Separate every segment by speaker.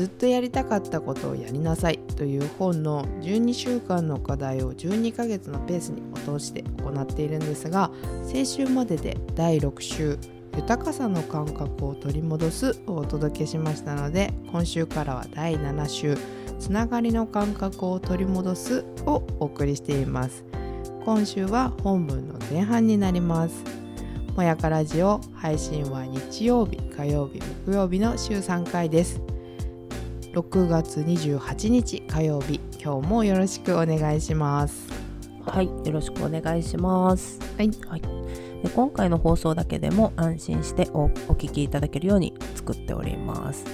Speaker 1: ずっとやりたかったことをやりなさいという本の12週間の課題を12ヶ月のペースに落として行っているんですが先週までで第6週豊かさの感覚を取り戻すをお届けしましたので今週からは第7週つながりの感覚を取り戻すをお送りしています。今週は本文の前半になります。もやかラジオ配信は日曜日火曜日木曜日の週3回です。6月28日火曜日。今日もよろしくお願いします。
Speaker 2: はいよろしくお願いします。
Speaker 1: はい。
Speaker 2: で今回の放送だけでも安心しておお聞きいただけるように作っております。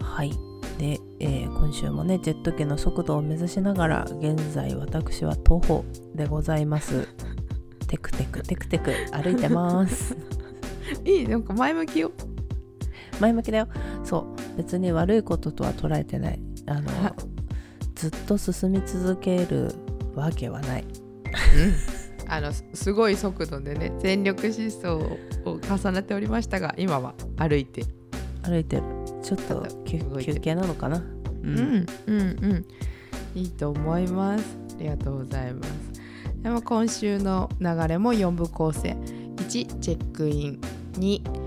Speaker 2: はい。で、えー今週もねジェット機の速度を目指しながら現在私は徒歩でございます。テクテクテクテク歩いてます。
Speaker 1: いいなんか前向きよ。
Speaker 2: 前向きだよ。そう別に悪いこととは捉えてない。あの
Speaker 1: は
Speaker 2: ずっと進み続けるわけはない。
Speaker 1: あのすすごい速度でね全力疾走を重ねておりましたが今は歩いて。
Speaker 2: 歩いてる。ちょっと休憩なのかな？う
Speaker 1: うんうんうん。いいと思います。ありがとうございます。でも今週の流れも4部構成。1チェックイン。2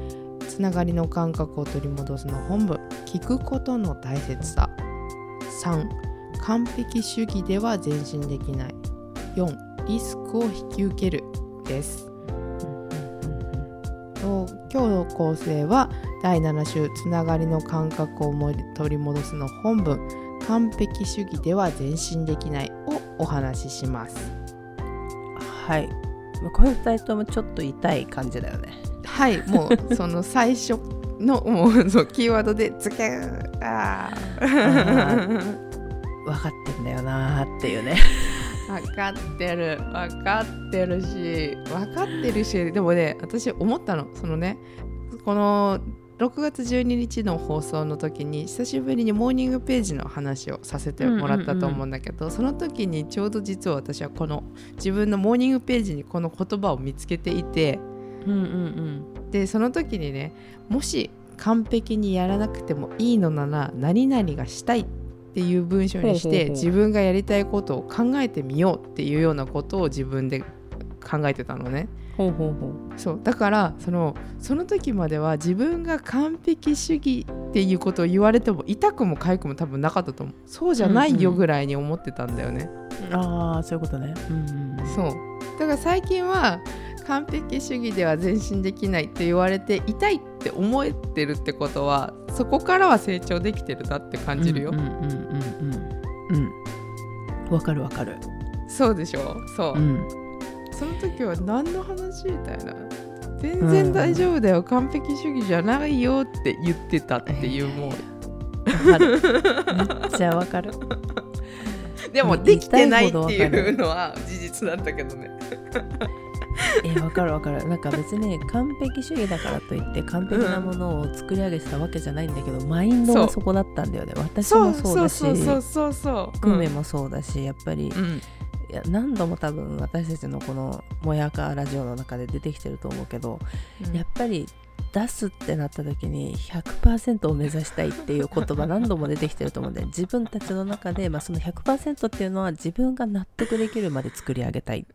Speaker 1: つながりの感覚を取り戻すの本文聞くことの大切さ。3完璧主義では前進できない。4リスクを引き受けるです。と今日の構成は第7週つながりの感覚を取り戻すの本文完璧主義では前進できないをお話しします。
Speaker 2: はい。まあこれ2人ともちょっと痛い感じだよね
Speaker 1: はいもうその最初のもうそうキーワードでズキューあー。
Speaker 2: 分かってんだよなーっていうね。
Speaker 1: 分かってる。分かってるし。分かってるし。でもね私思ったの。そのねこの6月12日の放送の時に久しぶりにモーニングページの話をさせてもらったと思うんだけど、その時にちょうど実は私はこの自分のモーニングページにこの言葉を見つけていて
Speaker 2: うんうん
Speaker 1: でその時にねもし完璧にやらなくてもいいのなら何々がしたいっていう文章にして自分がやりたいことを考えてみようっていうようなことを自分で考えてたのね。
Speaker 2: ほうほうほう。
Speaker 1: そう。だからそのその時までは自分が完璧主義っていうことを言われても痛くも痒くも多分なかったと思う。そうじゃないよぐらいに思ってたんだよね、
Speaker 2: ああそういうことね。うんうん。
Speaker 1: そう。だから最近は完璧主義では前進できないって言われて痛いって思えてるってことはそこからは成長できてるなって感じるよ、
Speaker 2: うんうんうんうんうん。うんわかるわかる。
Speaker 1: そうでしょ？そう、
Speaker 2: うん。
Speaker 1: その時は何の話みたいな。全然大丈夫だよ、完璧主義じゃないよって言ってたっていうもう。
Speaker 2: わかる。めっちゃわかる。
Speaker 1: でも
Speaker 2: うん
Speaker 1: できてないって
Speaker 2: 痛い
Speaker 1: うのは事実なんだけどね
Speaker 2: えわかるわかる。なんか別に完璧主義だからといって完璧なものを作り上げてたわけじゃないんだけど、マインドがそこだったんだよね。私もそうだし。
Speaker 1: そうそうそうそう
Speaker 2: グメもそうだしやっぱり、
Speaker 1: うん。
Speaker 2: いや何度も多分私たちのこの「もやかラジオ」の中で出てきてると思うけど、
Speaker 1: うん。
Speaker 2: やっぱり出すってなった時に100%を目指したいっていう言葉何度も出てきてると思うんで自分たちの中で、まあ、その100%っていうのは自分が納得できるまで作り上げたい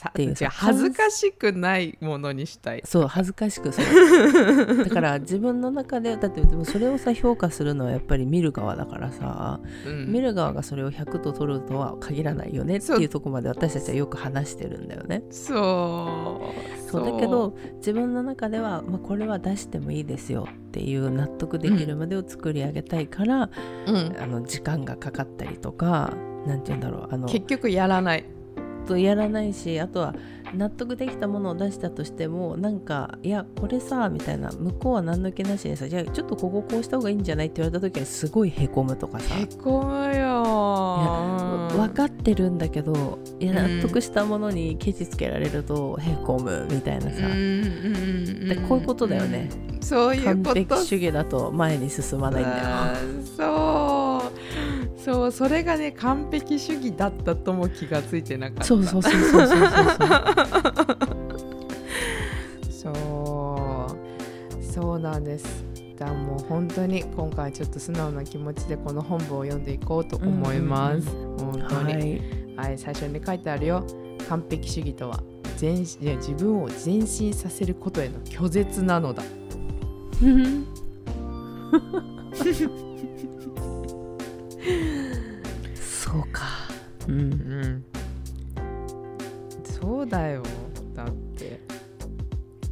Speaker 1: さ
Speaker 2: ていう
Speaker 1: 恥ずかしくないものにしたい。
Speaker 2: そう恥ずかしくそう。だから自分の中でだってでもそれをさ評価するのはやっぱり見る側だからさ、
Speaker 1: うん。
Speaker 2: 見る側がそれを100と取るとは限らないよねっていうところまで私たちはよく話してるんだよね。
Speaker 1: そう。
Speaker 2: そう。だけど自分の中では、まあ、これは出してもいいですよっていう納得できるまでを作り上げたいから、
Speaker 1: うん。
Speaker 2: あの時間がかかったりとかなんて言うんだろうあの
Speaker 1: 結局やらない
Speaker 2: とやらないしあとは納得できたものを出したとしてもなんかいやこれさみたいな向こうは何の気なしにさじゃあちょっとこここうした方がいいんじゃないって言われた時にすごいへこむとかさ。
Speaker 1: へこむよ
Speaker 2: 分かってるんだけどいや
Speaker 1: うん
Speaker 2: 納得したものにケチつけられるとへこむみたいなさ、
Speaker 1: うん。
Speaker 2: でこういうことだよね、
Speaker 1: うんそういう
Speaker 2: 完
Speaker 1: こと
Speaker 2: 璧主義だと前に進まないんだよ。
Speaker 1: そうそうそれがね完璧主義だったとも気がついてなかった。
Speaker 2: そうそうそうそうそうそう
Speaker 1: そうそうなんです。だもう本当に今回ちょっと素直な気持ちでこの本文を読んでいこうと思います、うんうんうん、本当に、
Speaker 2: はい、
Speaker 1: はい、最初に書いてあるよ。完璧主義とは全自分を前進させることへの拒絶なのだ。
Speaker 2: そうか。うん。
Speaker 1: うん。そうだよだって。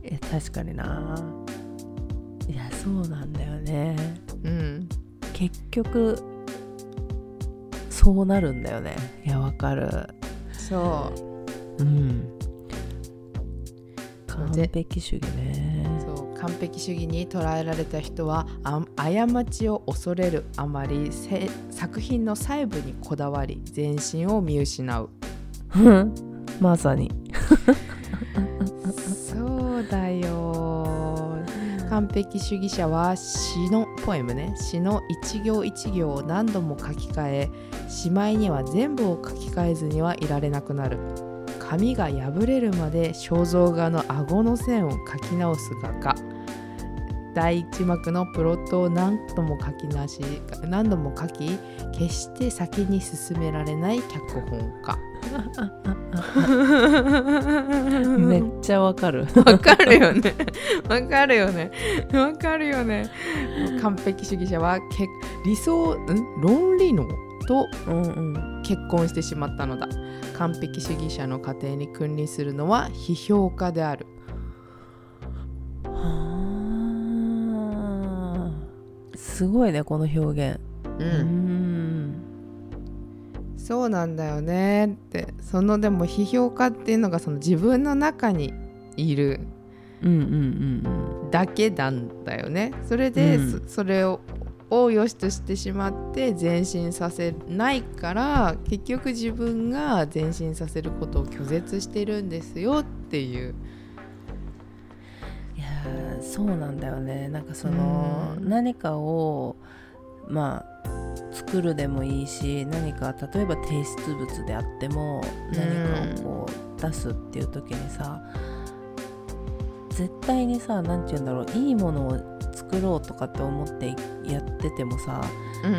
Speaker 2: え確かにな。いやそうなんだよね。
Speaker 1: うん。
Speaker 2: 結局そうなるんだよね。いやわかる。
Speaker 1: そう。
Speaker 2: うん完
Speaker 1: で
Speaker 2: 璧。主義ね。
Speaker 1: そう完璧主義に捉えられた人はあ過ちを恐れるあまりせ作品の細部にこだわり全身を見失う。
Speaker 2: う んまさに。
Speaker 1: そうだよ。完璧主義者は詩のポエムね。詩の一行一行を何度も書き換えしまいには全部を書き換えずにはいられなくなる紙が破れるまで肖像画の顎の線を書き直す画家第一幕のプロットを何度も書きなし何度も書き決して先に進められない脚本家
Speaker 2: めっちゃわかる
Speaker 1: わかるよね。わかるよね。わかるよね。完璧主義者はけ理想、ん？論理のと
Speaker 2: うんうん
Speaker 1: 結婚してしまったのだ。完璧主義者の家庭に君臨するのは批評家である。
Speaker 2: はあすごいねこの表現
Speaker 1: う。
Speaker 2: うんん
Speaker 1: そうなんだよねって。そのでも批評家っていうのがその自分の中にいる
Speaker 2: うんうんうん
Speaker 1: だけなんだよね。それで、
Speaker 2: うん
Speaker 1: そそれをを良しとしてしまって前進させないから結局自分が前進させることを拒絶してるんですよっていう。
Speaker 2: いやーそうなんだよね。なんかその
Speaker 1: うん。
Speaker 2: 何かをまあ作るでもいいし何か例えば提出物であっても何かをこう出すっていう時にさ絶対にさ何て言うんだろういいものを作ろうとかって思ってやっててもさ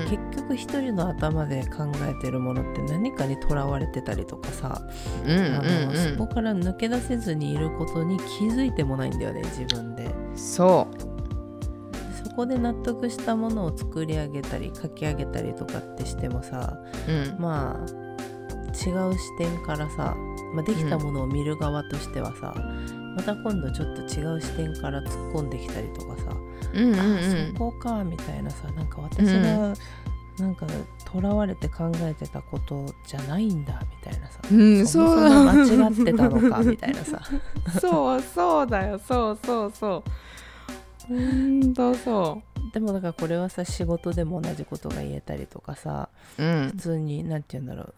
Speaker 2: 結局一人の頭で考えてるものって何かにとらわれてたりとかさ
Speaker 1: うんうん
Speaker 2: あの
Speaker 1: うん
Speaker 2: そこから抜け出せずにいることに気づいてもないんだよね自分で。
Speaker 1: そう。
Speaker 2: そこで納得したものを作り上げたり書き上げたりとかってしてもさ
Speaker 1: うん
Speaker 2: まあ違う視点からさ、まあ、できたものを見る側としてはさ、また今度ちょっと違う視点から突っ込んできたりとかさ、
Speaker 1: うんうんうん。
Speaker 2: あそこかみたいなさなんか私がなんかとらわれて考えてたことじゃないんだみたいなさ、
Speaker 1: うん
Speaker 2: そもそも間違ってたのかみたいなさ。
Speaker 1: そうそうだよそうそうそう。ほんとそ
Speaker 2: でもだからこれはさ仕事でも同じことが言えたりとかさ
Speaker 1: う。うん。
Speaker 2: 普通に何て言うんだろ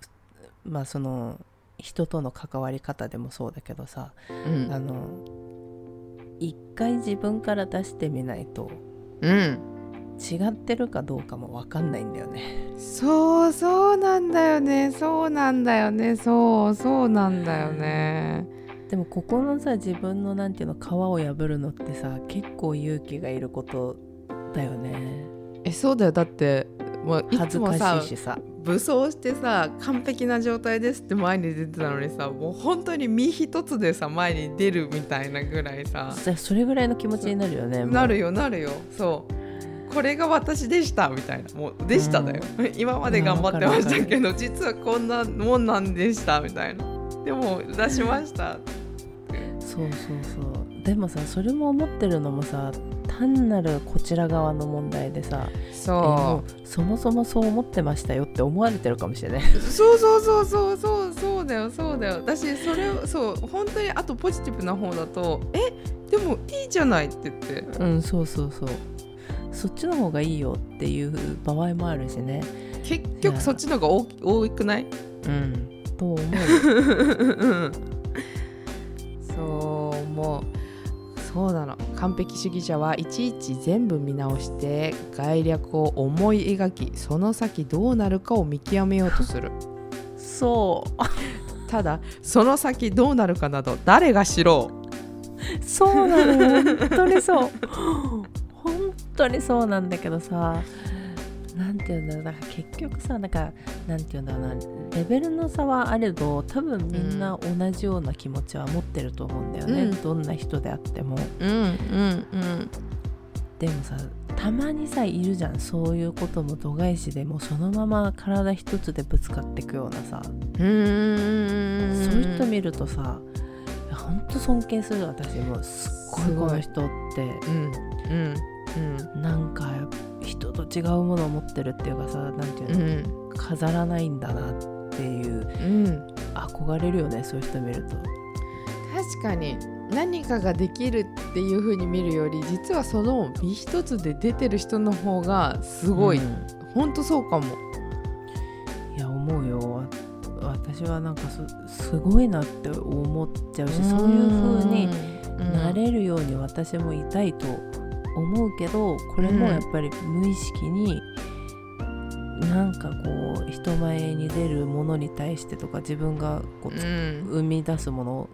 Speaker 2: う。まあその人との関わり方でもそうだけどさ
Speaker 1: うん。
Speaker 2: あの一回自分から出してみないと
Speaker 1: うん。
Speaker 2: 違ってるかどうかも分かんないんだよね。
Speaker 1: そうそうなんだよねそうなんだよねそうそうなんだよね
Speaker 2: でもここのさ自分のなんていうの皮を破るのってさ結構勇気がいることだよね。
Speaker 1: えそうだよだってもういつもさ。武装してさ完璧な状態ですって前に出てたのにさもう本当に身一つでさ前に出るみたいなぐらいさ。
Speaker 2: そそれぐらいの気持ちになるよね。
Speaker 1: なるよなるよ。そう。これが私でしたみたいな。もうでしただよ、今まで頑張ってましたけど実はこんなもんなんでしたみたいな。でも出しました
Speaker 2: そうそうそう。でもさそれも思ってるのもさ単なるこちら側の問題でさえ
Speaker 1: そ
Speaker 2: もうそもそもそう思ってましたよって思われてるかもしれない。
Speaker 1: うそうそうそうそうそうそうだよそうだよ。私それをそう本当にあとポジティブな方だと「えでもいいじゃない」って言って。
Speaker 2: うんそうそうそう。そっちの方がいいよっていう場合もあるしね。
Speaker 1: 結局そっちの方が多多くない？
Speaker 2: うん。と思う
Speaker 1: うん そう思うそうなの。完璧主義者はいちいち全部見直して概略を思い描きその先どうなるかを見極めようとする。
Speaker 2: そう。
Speaker 1: ただその先どうなるかなど誰が知ろ
Speaker 2: そうなのよ。本当にそう。本当にそうなんだけどさなんていうんだろうだから結局さなんかなんていうんだろうなレベルの差はあれど多分みんな同じような気持ちは持ってると思うんだよね、
Speaker 1: うん。
Speaker 2: どんな人であっても。
Speaker 1: ううんうん。
Speaker 2: でもさたまにさいるじゃんそういうことも度外視でもうそのまま体一つでぶつかっていくようなさ、
Speaker 1: うんうん
Speaker 2: そういう人見るとさほんと尊敬する私も。すっごい
Speaker 1: すごい
Speaker 2: この人って。
Speaker 1: うんうん
Speaker 2: なんか人と違うものを持ってるっていうかさなんていうの、
Speaker 1: うん。
Speaker 2: 飾らないんだなっていう
Speaker 1: うん。
Speaker 2: 憧れるよねそういう人見ると。
Speaker 1: 確かに。何かができるっていう風に見るより実はその身一つで出てる人の方がすごい、
Speaker 2: うん。
Speaker 1: ほんとそうかも。
Speaker 2: いや思うよ。わ私はなんかすすごいなって思っちゃうしそういう風になれるように私もいたいと思うけどこれもやっぱり無意識になんかこう人前に出るものに対してとか自分がこう
Speaker 1: うん。
Speaker 2: 生み出すもの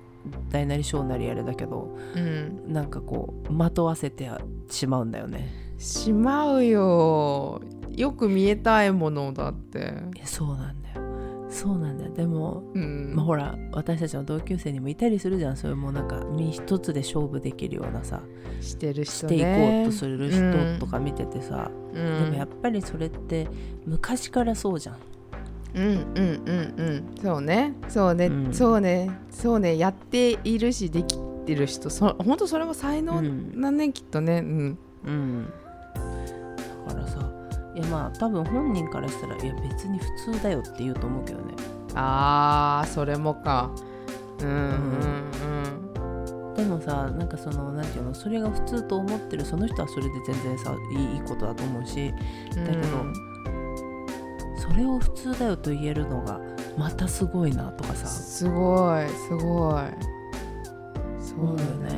Speaker 2: 大なり小なりあれだけど
Speaker 1: うん。
Speaker 2: なんかこうまとわせてしまうんだよね。
Speaker 1: しまうよ。よく見えたいものだって。
Speaker 2: そうなんだよ。そうなんだよ。でも、
Speaker 1: うん
Speaker 2: まあ、ほら私たちの同級生にもいたりするじゃん。そういうもうなんか身一つで勝負できるようなさ
Speaker 1: してる人
Speaker 2: していこ
Speaker 1: ね
Speaker 2: うとする人とか見ててさ、
Speaker 1: うん。
Speaker 2: でもやっぱりそれって昔からそうじゃん。
Speaker 1: うんうんうんうんそうね。そうね、
Speaker 2: うん。
Speaker 1: そうね。そうね。やっているしできてる人。そ本当それも才能
Speaker 2: うん。
Speaker 1: なんね、きっとね。うん。
Speaker 2: うん。だからさいやまあ多分本人からしたらいや別に普通だよって言うと思うけどね
Speaker 1: あーそれもか。うんうん
Speaker 2: でもさなんかそのなんていうのそれが普通と思ってるその人はそれで全然さいいことだと思うし。
Speaker 1: うん
Speaker 2: だけどそれを普通だよと言えるのがまたすごいなとかさ。
Speaker 1: すごいすごい。
Speaker 2: そうだよね。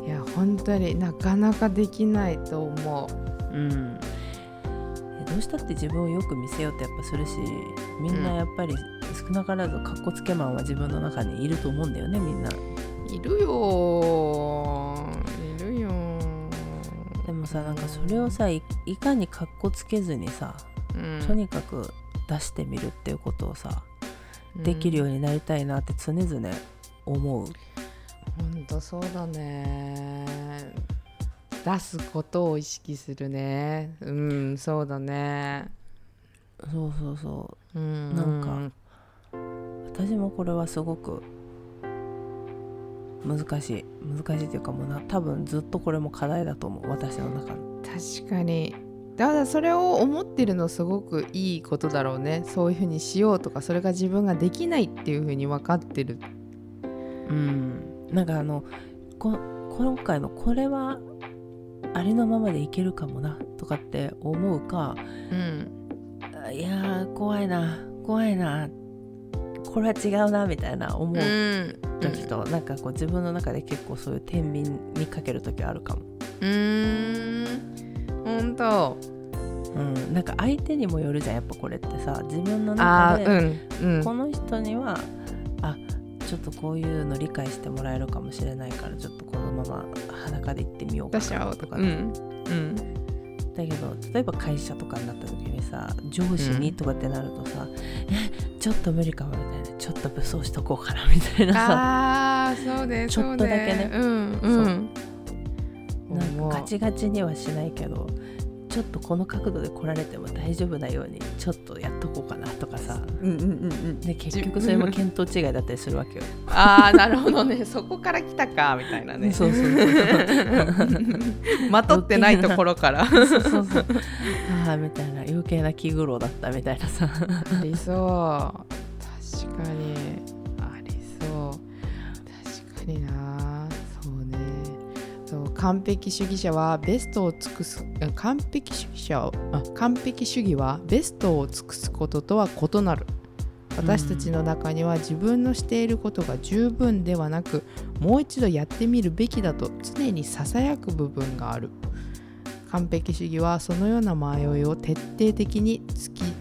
Speaker 1: ねいや本当になかなかできないと思
Speaker 2: うんどうしたって自分をよく見せようってやっぱするしみんなやっぱり少なからずかっこつけマンは自分の中にいると思うんだよねみんな。
Speaker 1: ういるよいるよ
Speaker 2: でもさなんかそれをさいいかにかっこつけずにさ
Speaker 1: うん。
Speaker 2: とにかく出してみるっていうことをさ、できるようになりたいなって常々思う。
Speaker 1: 本当そうだね出すことを意識するね。うんそうだね。
Speaker 2: そうそうそ
Speaker 1: う。ん。
Speaker 2: なんかう私もこれはすごく難しい。難しいっていうかもうな多分ずっとこれも課題だと思う。私の中の
Speaker 1: 確かに。だからそれを思ってるのすごくいいことだろうね。そういうふうにしようとかそれが自分ができないっていうふうに分かってる。
Speaker 2: うん。なんかあのこ今回のこれはありのままでいけるかもなとかって思うか
Speaker 1: うん
Speaker 2: あいやー怖いな怖いなこれは違うなみたいな思う
Speaker 1: うん。
Speaker 2: 時と、なんかこう自分の中で結構そういう天秤にかける時あるかも、
Speaker 1: うーん。本当
Speaker 2: うん、なんか相手にもよるじゃんやっぱこれってさ自分の
Speaker 1: あ
Speaker 2: 中で、
Speaker 1: ーうん。うん。
Speaker 2: この人にはあちょっとこういうの理解してもらえるかもしれないからちょっとこのまま裸で行ってみようか
Speaker 1: 出しちゃおう
Speaker 2: とか、
Speaker 1: とかうん。うん
Speaker 2: だけど例えば会社とかになった時にさ上司にとかってなるとさ、えちょっと無理かもみたいな。ちょっと武装しとこうかなみたいな。さ
Speaker 1: ああそうね
Speaker 2: ちょっとだけね。
Speaker 1: そううん。う。ん
Speaker 2: なんかガチガチにはしないけどちょっとこの角度で来られても大丈夫なようにちょっとやっとこうかなとかさ。
Speaker 1: うんうんうんうん。
Speaker 2: で結局それも見当違いだったりするわけよ。
Speaker 1: ああなるほどね。そこから来たかみたいなね。
Speaker 2: そうそうそう
Speaker 1: まとってないところから。
Speaker 2: そうそうそう。ああみたいな余計な気苦労だったみたいなさ。
Speaker 1: ありそう。確かに。ありそう。確かにな完璧主義者はベストを尽くすあ完璧主義者はあ完璧主義はベストを尽くすこととは異なる。私たちの中には自分のしていることが十分ではなくもう一度やってみるべきだと常にささやく部分がある。完璧主義はそのような迷いを徹底的に突きん？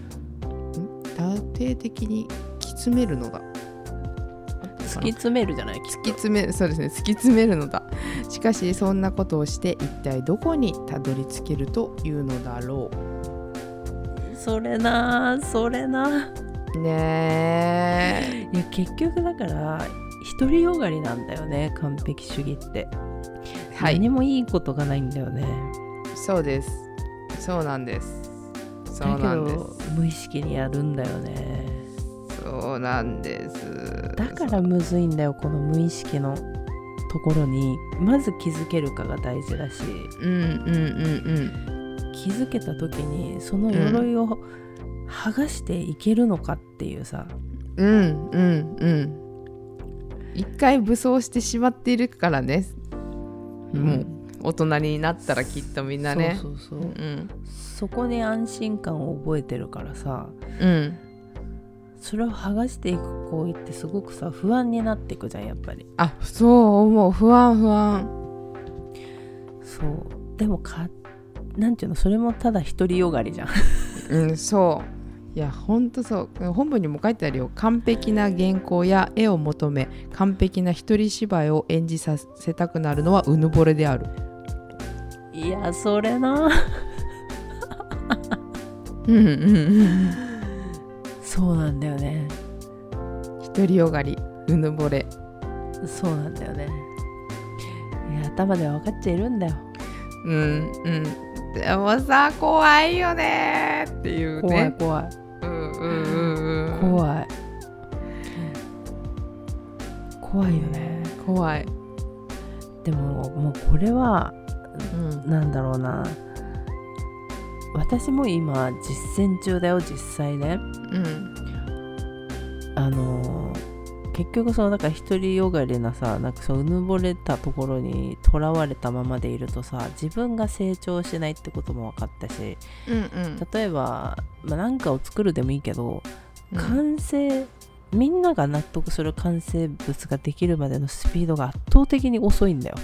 Speaker 1: 徹底的にき詰めるのだ
Speaker 2: 突き詰めるじゃない
Speaker 1: 突き詰めそうですね。突き詰めるのだしかしそんなことをして一体どこにたどり着けるというのだろ
Speaker 2: それなそれな
Speaker 1: うね
Speaker 2: いや結局だから独りよがりなんだよね完璧主義って、
Speaker 1: えはい。
Speaker 2: 何もいいことがないんだよね。
Speaker 1: そうです。そうなんです。そ
Speaker 2: だけ
Speaker 1: うなんです。
Speaker 2: ど無意識にやるんだよね。
Speaker 1: そうなんです。
Speaker 2: だからむずいんだよこの無意識のところにまず気づけるかが大事だし
Speaker 1: うんうんうん
Speaker 2: 気づけた時にその鎧を剥がしていけるのかっていうさ、
Speaker 1: うんうんうん。うん一回武装してしまっているからね。もう大人になったらきっとみんなね。
Speaker 2: そうそうそう、
Speaker 1: うん。
Speaker 2: そこに安心感を覚えてるからさ。
Speaker 1: うん
Speaker 2: それを剥がしていく行為ってすごくさ不安になっていくじゃんやっぱり。
Speaker 1: あそう思う。不安不安。
Speaker 2: そう。でもかなんていうのそれもただ独りよがりじゃん。
Speaker 1: うんそう。いやほんとそう。本文にも書いてあるよ。完璧な原稿や絵を求め完璧な一人芝居を演じさせたくなるのはうぬぼれである。
Speaker 2: いやそれな。
Speaker 1: うんうんうん
Speaker 2: そうなんだよね。
Speaker 1: 独りよがりうぬぼれ。
Speaker 2: そうなんだよね。いや頭では分かっちゃいるんだよ。
Speaker 1: うんうん。でもさ怖いよね。っていう
Speaker 2: 怖い
Speaker 1: ね
Speaker 2: 怖い。
Speaker 1: うんうんうんうん。
Speaker 2: 怖い。怖いよね。
Speaker 1: 怖い。
Speaker 2: でももうこれは
Speaker 1: うん。
Speaker 2: なんだろうな。私も今実践中だよ実際ね。
Speaker 1: うん
Speaker 2: あのー結局そのだから独りよがりなさなんかそううぬぼれたところにとらわれたままでいるとさ自分が成長しないってことも分かったし
Speaker 1: うんうん。
Speaker 2: 例えば、まあ、かを作るでもいいけど、
Speaker 1: うん。
Speaker 2: 完成みんなが納得する完成物ができるまでのスピードが圧倒的に遅いんだよ。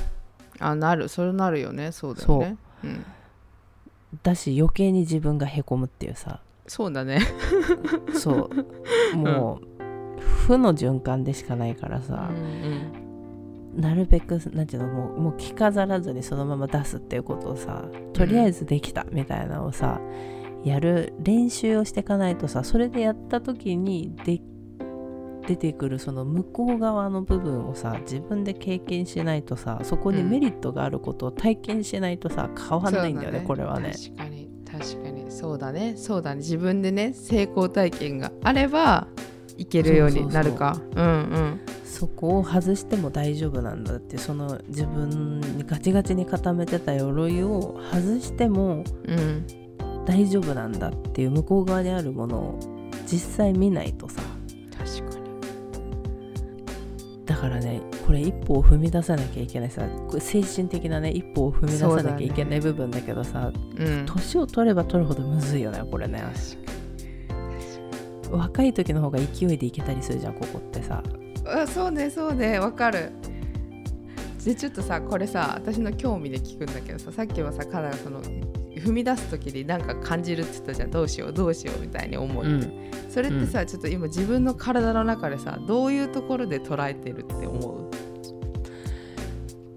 Speaker 1: あなる。それなるよね。そうだよね。うん。
Speaker 2: だし余計に自分がへこむっていうさ
Speaker 1: そうだね。
Speaker 2: そう。もう、負の循環でしかないから
Speaker 1: う
Speaker 2: さ、
Speaker 1: ん。
Speaker 2: なるべくなんていうのもうもう着飾らずにそのまま出すっていうことをさとりあえずできたみたいなのをさ、やる練習をしていかないとさそれでやった時にで出てくるその向こう側の部分をさ自分で経験しないとさそこにメリットがあることを体験しないとさ変わんないんだよね
Speaker 1: そう
Speaker 2: これはね。
Speaker 1: 確かに確かに。そうだね。そうだね。自分でね成功体験があればいけるようになるか。うんうん。
Speaker 2: そこを外しても大丈夫なんだってその自分にガチガチに固めてた鎧を外しても
Speaker 1: うん。
Speaker 2: 大丈夫なんだっていう向こう側にあるものを実際見ないとさ
Speaker 1: か
Speaker 2: らねこれ一歩を踏み出さなきゃいけないさ精神的なね一歩を踏み出さなきゃいけない部分だけどさ
Speaker 1: うん。
Speaker 2: 年、を取れば取るほどむずいよねこれね。若い時の方が勢いでいけたりするじゃんここってさ。
Speaker 1: あそうねそうね。わかる。でちょっとさこれさ私の興味で聞くんだけどささっきはさカナがその踏み出す時になんか感じるって言ったじゃん。どうしようどうしようみたいに思う
Speaker 2: うん。
Speaker 1: それってさ、ちょっと今自分の体の中でさどういうところで捉えてるって思う？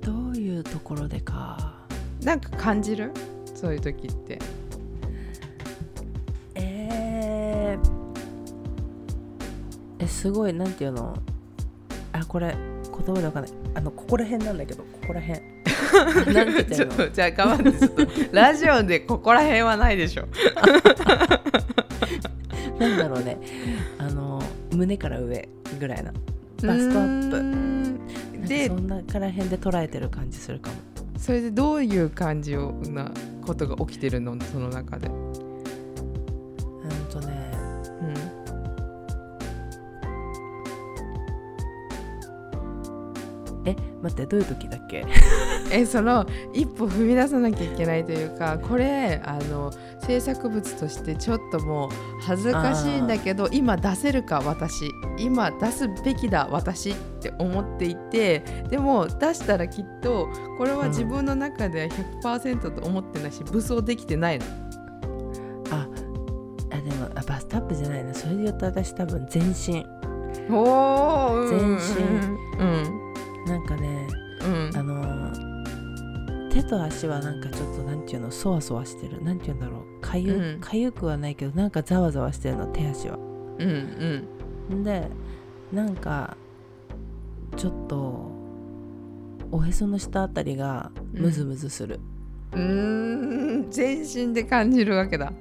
Speaker 2: どういうところでか。
Speaker 1: なんか感じる？そういう時って。
Speaker 2: えー、えすごいなんていうの？あこれ言葉でわかんない。あのここら辺なんだけどここら辺
Speaker 1: ちょっとじゃあ頑張ってちょっとラジオでここら辺はないでしょ。
Speaker 2: なんだろうね。あの胸から上ぐらいなバストアップ。
Speaker 1: ップで
Speaker 2: そんなから辺で捉えてる感じするかも。
Speaker 1: それでどういう感じをなことが起きてるの？その中で、
Speaker 2: うんとね。
Speaker 1: うん、
Speaker 2: え待ってどういう時だっけ？
Speaker 1: えその一歩踏み出さなきゃいけないというかこれあの制作物としてちょっともう恥ずかしいんだけど今出せるか私。今出すべきだ私って思っていてでも出したらきっとこれは自分の中では100%と思ってないし武装できてないの。
Speaker 2: ああでもあバストアップじゃないな。それで言うと私多分全身。
Speaker 1: おー
Speaker 2: 全身。
Speaker 1: うん
Speaker 2: なんかね
Speaker 1: うん。
Speaker 2: あのー手と足はなんかちょっとなんていうのそわそわしてる。なんていうんだろう。かゆ,、
Speaker 1: うん。
Speaker 2: かゆくはないけどなんかざわざわしてるの手足は。
Speaker 1: うんうん。
Speaker 2: でなんかちょっとおへその下あたりがムズムズする、
Speaker 1: うーん。全身で感じるわけだ。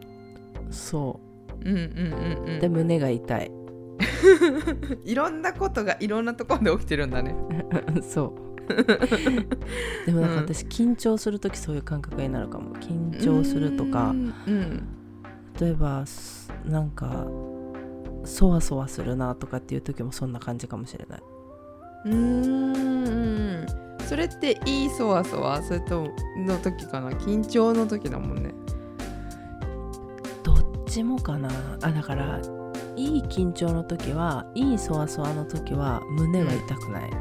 Speaker 2: そ
Speaker 1: う。んうんうんうん。
Speaker 2: うで胸が痛い
Speaker 1: いろんなことがいろんなところで起きてるんだね。
Speaker 2: そう。でもなんか私緊張する時そういう感覚になるかも。緊張するとか。
Speaker 1: うんうん。
Speaker 2: 例えばすなんかそわそわするなとかっていう時もそんな感じかもしれない。う
Speaker 1: ーん。それっていいそわそわそれとの時かな？緊張の時だもんね。
Speaker 2: どっちもかな。あだからいい緊張の時はいいそわそわの時は胸は痛くない、
Speaker 1: う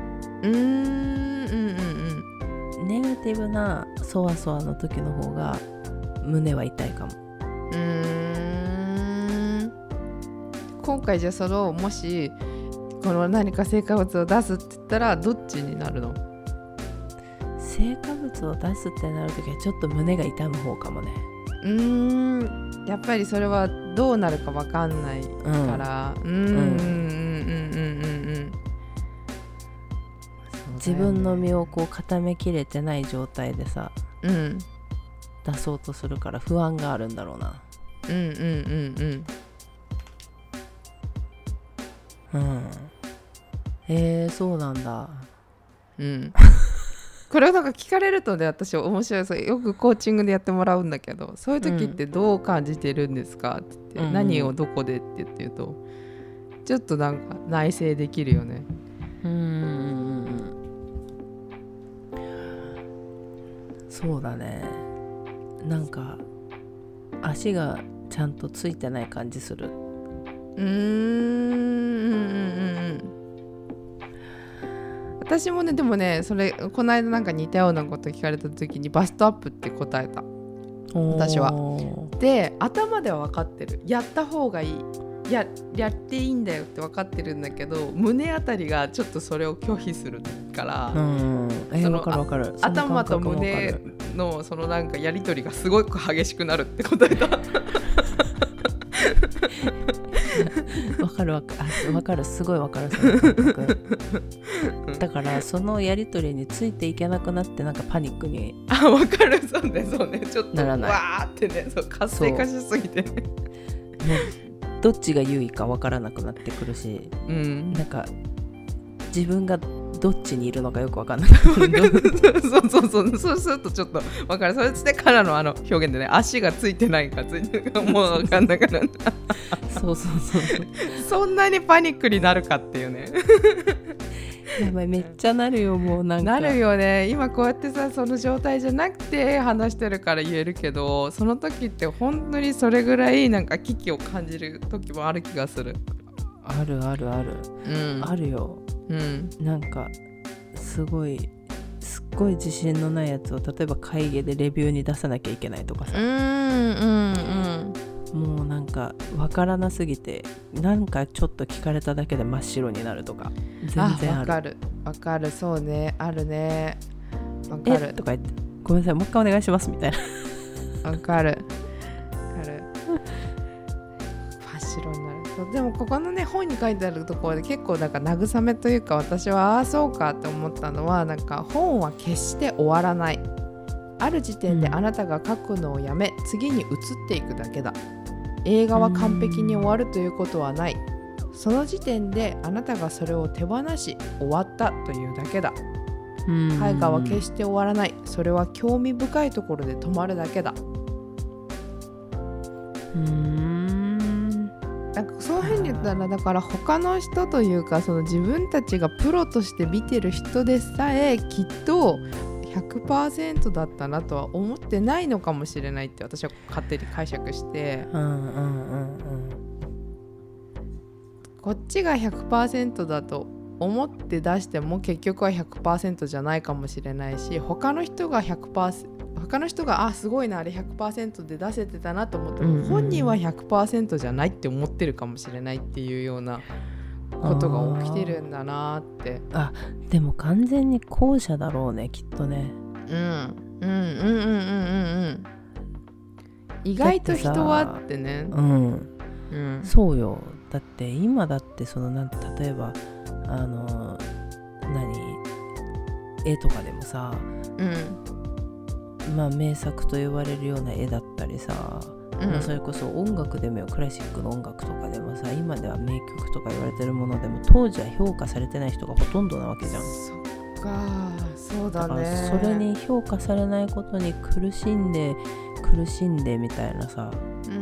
Speaker 1: ーんうんうん
Speaker 2: ネガティブなそわそわの時の方が胸は痛いかも。
Speaker 1: うん。うーん。今回じゃあそのもしこの何か成果物を出すって言ったらどっちになるの？
Speaker 2: 成果物を出すってなる時はちょっと胸が痛む方かもね
Speaker 1: うーん。やっぱりそれはどうなるかわかんない
Speaker 2: うん。
Speaker 1: から、うん、うん。うん。うん。うん。うん。
Speaker 2: 自分の身をこう固めきれてない状態でさ
Speaker 1: うん。うん
Speaker 2: 出そうとするから不安があるんだろうな。
Speaker 1: うん。うん。うん。
Speaker 2: うん。えー、そうなんだ。
Speaker 1: うんうんこれをなんか聞かれるとね私面白い。そうよくコーチングでやってもらうんだけどそういう時ってどう感じてるんですかって言って、
Speaker 2: うん。
Speaker 1: 何をどこでって言って言うとちょっとなんか内省できるよね。
Speaker 2: うーん。そうだねなん。か足がちゃん。とついてない感じする
Speaker 1: うーん。うん。うん。うん私もねでもねそれこの間なんか似たようなこと聞かれた時にバストアップって答えた。私は。で頭では分かってる。やった方がいい。ややっていいんだよって分かってるんだけど胸あたりがちょっとそれを拒否するから、
Speaker 2: うん。えー、
Speaker 1: その
Speaker 2: わかるわかる。
Speaker 1: 頭と胸
Speaker 2: る
Speaker 1: のそのなんかやり取りがすごく激しくなるって答えた
Speaker 2: かるわかあ わかる。すごいわかるその感覚。だからそのやり取りについていけなくなってなんかパニックに。
Speaker 1: あ分かる。そうねそうね。ちょっと
Speaker 2: ならない。
Speaker 1: わーってねそう活性化しすぎて。ね
Speaker 2: どっちが優位かわからなくなってくるし。
Speaker 1: うん。
Speaker 2: なんか自分がどっちにいるのかよくわかんなくなる
Speaker 1: そうそうそう。そうするとちょっと分かる。それしてからのあの表現でね足がついてないかついてるかもう分かんなくなる。
Speaker 2: そうそうそうそう。
Speaker 1: そんなにパニックになるかっていうね。
Speaker 2: やばいめっちゃなるよもうなんか。
Speaker 1: なるよね。今こうやってさその状態じゃなくて話してるから言えるけどその時って本当にそれぐらいなんか危機を感じる時もある気がする。
Speaker 2: あるあるある、
Speaker 1: うん。
Speaker 2: あるよ
Speaker 1: うん。
Speaker 2: なんかすごいすっごい自信のないやつを例えば会議でレビューに出さなきゃいけないとかさ、
Speaker 1: うんうん
Speaker 2: もうなんかわからなすぎてなんかちょっと聞かれただけで真っ白になるとか。全
Speaker 1: あ
Speaker 2: 然ある。
Speaker 1: わかる。わかる。そうね。あるね。わか
Speaker 2: え？
Speaker 1: る
Speaker 2: とか言って。ごめんなさい。もう一回お願いします。みたいな。
Speaker 1: わかる。わかるそうでもここのね本に書いてあるところで結構なんか慰めというか私はああそうかって思ったのはなんか本は決して終わらない。ある時点で
Speaker 2: うん。
Speaker 1: あなたが書くのをやめ、次に移っていくだけだ。映画は完璧に終わるということはない。その時点であなたがそれを手放し終わったというだけだ。絵画は決して終わらない。それは興味深いところで止まるだけだ。
Speaker 2: うーん
Speaker 1: なんかそういうふうに言ったらだから他の人というかその自分たちがプロとして見てる人でさえきっと100%だったなとは思ってないのかもしれないって私は勝手に解釈して。
Speaker 2: うんうんうん
Speaker 1: こっちが100%だと思って出しても結局は100%じゃないかもしれないし他の人が100%他の人があすごいなあれ100%で出せてたなと思っても、
Speaker 2: うんうんうん。
Speaker 1: 本人は100%じゃないって思ってるかもしれないっていうようなことが起きてるんだなって。
Speaker 2: うんでも完全に後者だろうねきっとね。
Speaker 1: うん。うんうんうんうんうんうん。意外と人はってね。
Speaker 2: うん。
Speaker 1: うん。
Speaker 2: そうよ。だって今だってそのなん例えばあの何？絵とかでもさ
Speaker 1: うん。
Speaker 2: まあ名作と言われるような絵だったりさ、
Speaker 1: うん。
Speaker 2: まあ、それこそ音楽でもよクラシックの音楽とかでもさ今では名曲とか言われてるものでも当時は評価されてない人がほとんどなわけじゃん。
Speaker 1: そっかそうだ
Speaker 2: だから
Speaker 1: ね
Speaker 2: それに評価されないことに苦しんで苦しんでみたいなさ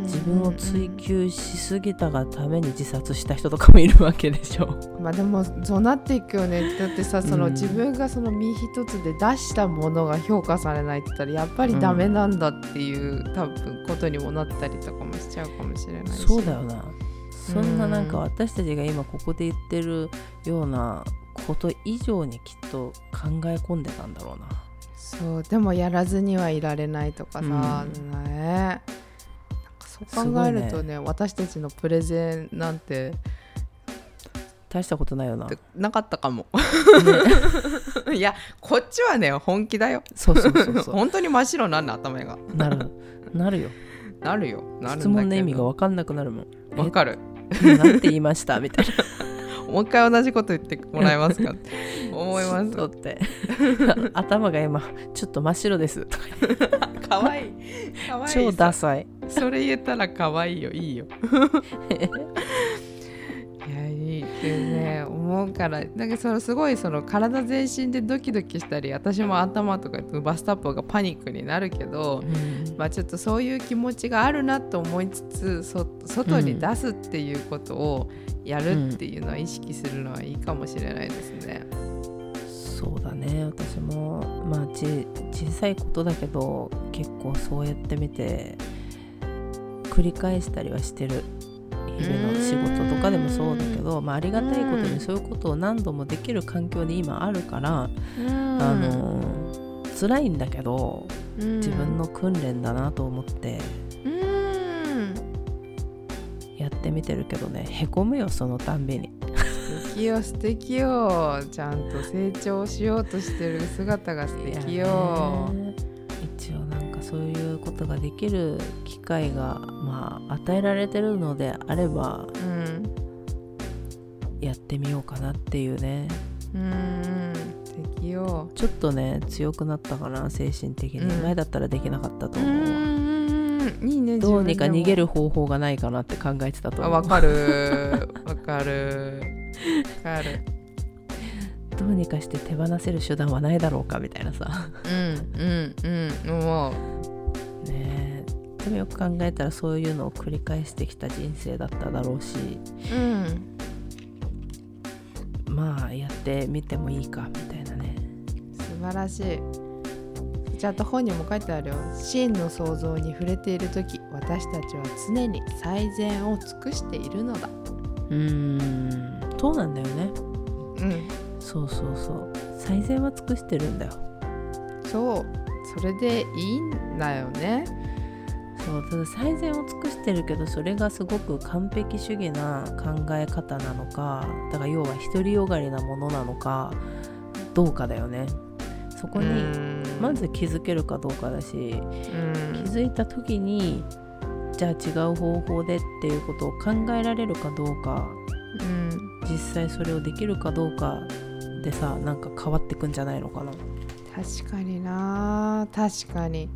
Speaker 2: 自分を追求しすぎたがために自殺した人とかもいるわけでしょ。
Speaker 1: まあでもそうなっていくよね。だってさその、
Speaker 2: うん。
Speaker 1: 自分がその身一つで出したものが評価されないって言ったらやっぱりダメなんだっていう、多分ことにもなったりとかもしちゃうかもしれないし。
Speaker 2: そうだよな。そんななんか私たちが今ここで言ってるようなこと以上にきっと考え込んでたんだろうな
Speaker 1: そうでもやらずにはいられないとかさ、
Speaker 2: うん。
Speaker 1: ね。なんかそう考えるとね私たちのプレゼンなんて
Speaker 2: 大したことないよな、ね、
Speaker 1: なかったかも。いやこっちはね本気だよ。
Speaker 2: そうそうそうそ
Speaker 1: 本当に真っ白なんの頭が。
Speaker 2: うなる。なるよ。
Speaker 1: なるよ。なる
Speaker 2: 質問の意味が分かんなくなるもん。
Speaker 1: わかる。
Speaker 2: えなんて言いました？みたいな
Speaker 1: もう一回同じこと言ってもらえますか？っ て思います。
Speaker 2: そうって。頭が今ちょっと真っ白です。とか
Speaker 1: かわい。いかわいい
Speaker 2: 超ダサい。
Speaker 1: それ言ったらかわいいよ。いいよ。いやいいってね思うから。なんかそのすごいその体全身でドキドキしたり私も頭とかバスタップがパニックになるけど、まあちょっとそういう気持ちがあるなと思いつつそ外に出すっていうことをやるっていうのは意識するのはいいかもしれないですね。
Speaker 2: そうだね。私もまあち小さいことだけど結構そうやってみて繰り返したりはしてる。日々の仕事とかでもそうだけど、まあ、ありがたいことにそういうことを何度もできる環境に今あるから、あの辛いんだけど自分の訓練だなと思ってってみてるけどねへこむよそのたんびに。
Speaker 1: 素敵よ素敵よ。ちゃんと成長しようとしてる姿が素敵よ。
Speaker 2: ね一応なんかそういうことができる機会がまあ与えられてるのであれば
Speaker 1: うん
Speaker 2: やってみようかなっていうね。
Speaker 1: うん。素敵よ。
Speaker 2: ちょっとね強くなったかな精神的に、
Speaker 1: うん。
Speaker 2: 前だったらできなかったと
Speaker 1: う
Speaker 2: 思うわ。
Speaker 1: んいいね
Speaker 2: どうにか逃げ
Speaker 1: る
Speaker 2: る方法がないかなって考えてたと思う。
Speaker 1: あわかる。わかる。わかる。
Speaker 2: どうにかして手放せる手段はないだろうかみたいなさ。
Speaker 1: うんうんうんも
Speaker 2: ねえ。でもよく考えたらそういうのを繰り返してきた人生だっただろうし。
Speaker 1: ううん。
Speaker 2: まあやってみてもいいかみたいなね。
Speaker 1: 素晴らしいちゃんと本にも書いてあるよ。真の創造に触れている時私たちは常に最善を尽くしているのだ。
Speaker 2: うーん。そうなんだよね。
Speaker 1: うん。
Speaker 2: そうそうそう。最善は尽くしてるんだよ。
Speaker 1: そう。それでいいんだよね。
Speaker 2: そうただ最善を尽くしてるけどそれがすごく完璧主義な考え方なのかだから要は独りよがりなものなのかどうかだよね。そこにまず気づけるかどうかだし
Speaker 1: うん。
Speaker 2: 気づいた時にじゃあ違う方法でっていうことを考えられるかどうか
Speaker 1: うん。
Speaker 2: 実際それをできるかどうかでさなんか変わってくんじゃないのかな。
Speaker 1: 確かにな確かに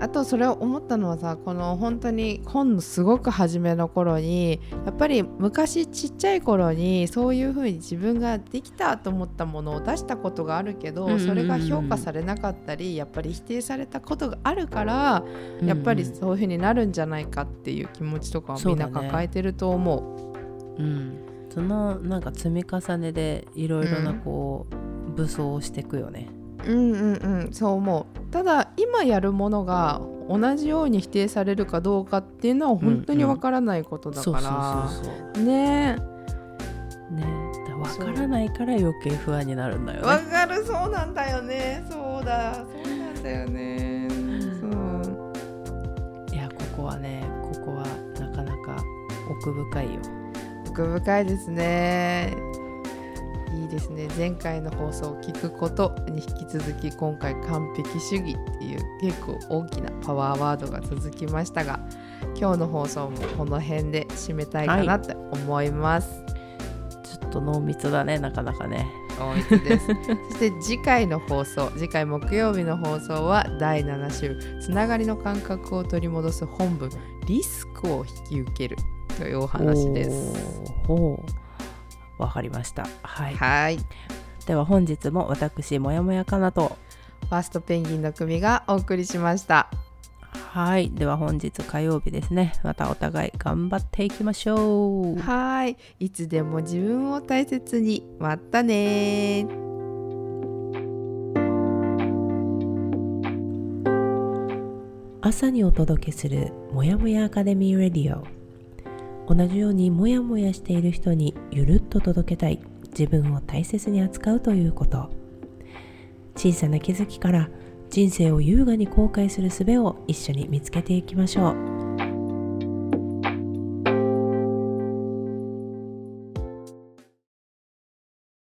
Speaker 1: あとそれを思ったのはさこの本当に本のすごく初めの頃にやっぱり昔ちっちゃい頃にそういう風に自分ができたと思ったものを出したことがあるけど、
Speaker 2: うんうんうん
Speaker 1: それが評価されなかったりやっぱり否定されたことがあるから、やっぱりそういう風になるんじゃないかっていう気持ちとかをみんな抱えてると思う。
Speaker 2: うん、そのなんか積み重ねでいろいろなこう、武装をしていくよね。
Speaker 1: うんうんうんそう思う。ただ今やるものが同じように否定されるかどうかっていうのは本当にわからないことだから。ね。
Speaker 2: ね、だから分からないから余計不安になるんだよ
Speaker 1: わ
Speaker 2: ね。
Speaker 1: かる。そうなんだよね。そうだ。そうなんだよね。そう
Speaker 2: いやここはねここはなかなか奥深いよ。
Speaker 1: 奥深いですねいいですね。前回の放送を聞くことに引き続き今回完璧主義っていう結構大きなパワーワードが続きましたが今日の放送もこの辺で締めたいかなって思います、
Speaker 2: ちょっと濃密だねなかなかね。
Speaker 1: 大密です。そして次回の放送次回木曜日の放送は第7週つながりの感覚を取り戻す本文リスクを引き受けるというお話です
Speaker 2: わかりました。はい。
Speaker 1: はい
Speaker 2: では本日も私もやもやかなと。
Speaker 1: ファーストペンギンの組がお送りしました
Speaker 2: はい。では本日火曜日ですね。またお互い頑張っていきましょう。
Speaker 1: はいいつでも自分を大切にまたね
Speaker 3: 朝にお届けするもやもやアカデミーレディオ同じようにモヤモヤしている人にゆるっと届けたい。自分を大切に扱うということ。小さな気づきから人生を優雅に後悔する術を一緒に見つけていきましょう。